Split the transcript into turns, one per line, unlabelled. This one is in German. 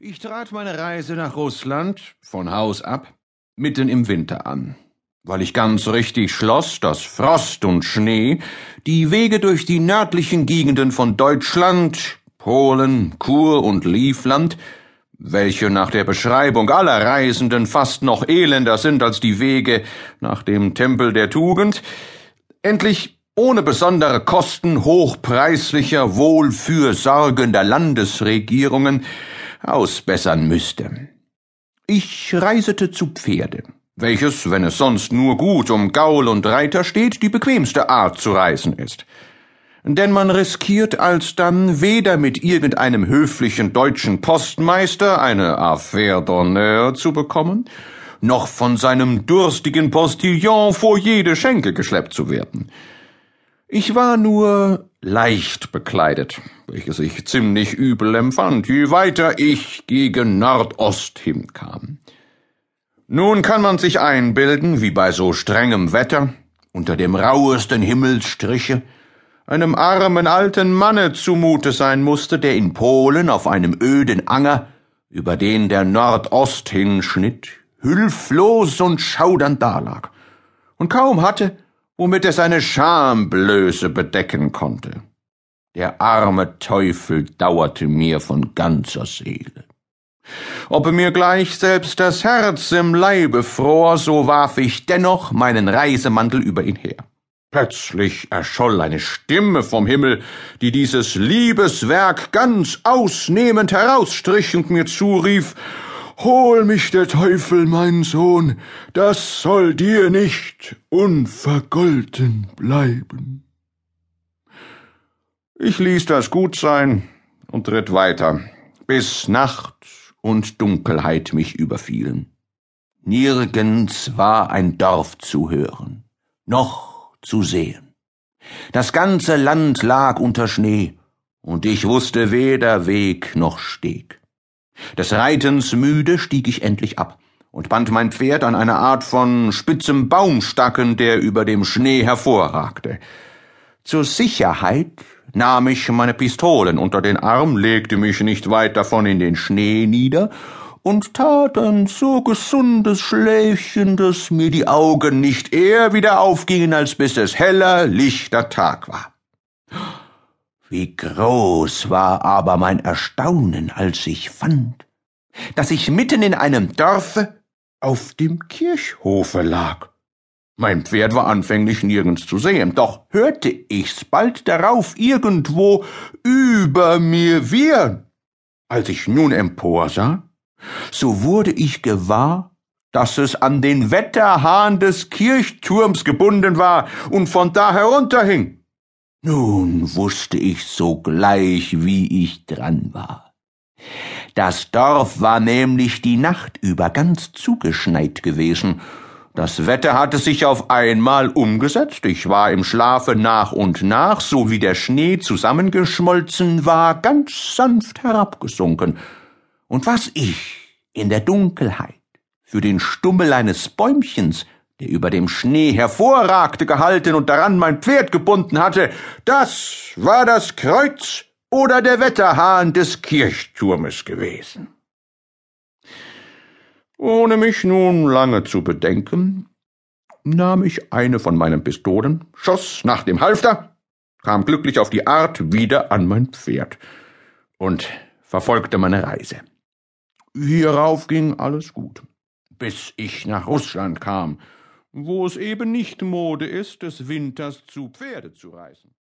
Ich trat meine Reise nach Russland von Haus ab mitten im Winter an, weil ich ganz richtig schloss, dass Frost und Schnee die Wege durch die nördlichen Gegenden von Deutschland, Polen, Kur und Livland, welche nach der Beschreibung aller Reisenden fast noch elender sind als die Wege nach dem Tempel der Tugend, endlich ohne besondere Kosten hochpreislicher, wohlfürsorgender Landesregierungen ausbessern müsste. Ich reisete zu Pferde, welches, wenn es sonst nur gut um Gaul und Reiter steht, die bequemste Art zu reisen ist. Denn man riskiert alsdann weder mit irgendeinem höflichen deutschen Postmeister eine Affaire d'honneur zu bekommen, noch von seinem durstigen Postillon vor jede Schenke geschleppt zu werden. Ich war nur leicht bekleidet, welches ich ziemlich übel empfand, je weiter ich gegen Nordost hinkam. Nun kann man sich einbilden, wie bei so strengem Wetter, unter dem rauesten Himmelsstriche, einem armen alten Manne zumute sein musste, der in Polen auf einem öden Anger, über den der Nordost hinschnitt, hülflos und schaudernd dalag und kaum hatte, womit er seine Schamblöße bedecken konnte. Der arme Teufel dauerte mir von ganzer Seele. Ob mir gleich selbst das Herz im Leibe fror, so warf ich dennoch meinen Reisemantel über ihn her. Plötzlich erscholl eine Stimme vom Himmel, die dieses Liebeswerk ganz ausnehmend herausstrich und mir zurief Hol mich der Teufel, mein Sohn, das soll dir nicht unvergolten bleiben. Ich ließ das gut sein und ritt weiter, bis Nacht und Dunkelheit mich überfielen. Nirgends war ein Dorf zu hören, noch zu sehen. Das ganze Land lag unter Schnee, und ich wusste weder Weg noch Steg. Des Reitens müde stieg ich endlich ab und band mein Pferd an eine Art von spitzem Baumstacken, der über dem Schnee hervorragte. Zur Sicherheit nahm ich meine Pistolen unter den Arm, legte mich nicht weit davon in den Schnee nieder und tat ein so gesundes Schläfchen, dass mir die Augen nicht eher wieder aufgingen, als bis es heller, lichter Tag war. Wie groß war aber mein Erstaunen, als ich fand, dass ich mitten in einem Dorfe auf dem Kirchhofe lag. Mein Pferd war anfänglich nirgends zu sehen, doch hörte ich's bald darauf irgendwo über mir wiehern. Als ich nun emporsah, so wurde ich gewahr, dass es an den Wetterhahn des Kirchturms gebunden war und von da herunterhing. Nun wusste ich sogleich, wie ich dran war. Das Dorf war nämlich die Nacht über ganz zugeschneit gewesen. Das Wetter hatte sich auf einmal umgesetzt. Ich war im Schlafe nach und nach, so wie der Schnee zusammengeschmolzen war, ganz sanft herabgesunken. Und was ich in der Dunkelheit für den Stummel eines Bäumchens der über dem Schnee hervorragte, gehalten und daran mein Pferd gebunden hatte, das war das Kreuz oder der Wetterhahn des Kirchturmes gewesen. Ohne mich nun lange zu bedenken, nahm ich eine von meinen Pistolen, schoss nach dem Halfter, kam glücklich auf die Art wieder an mein Pferd und verfolgte meine Reise. Hierauf ging alles gut, bis ich nach Russland kam wo es eben nicht Mode ist, des Winters zu Pferde zu reisen.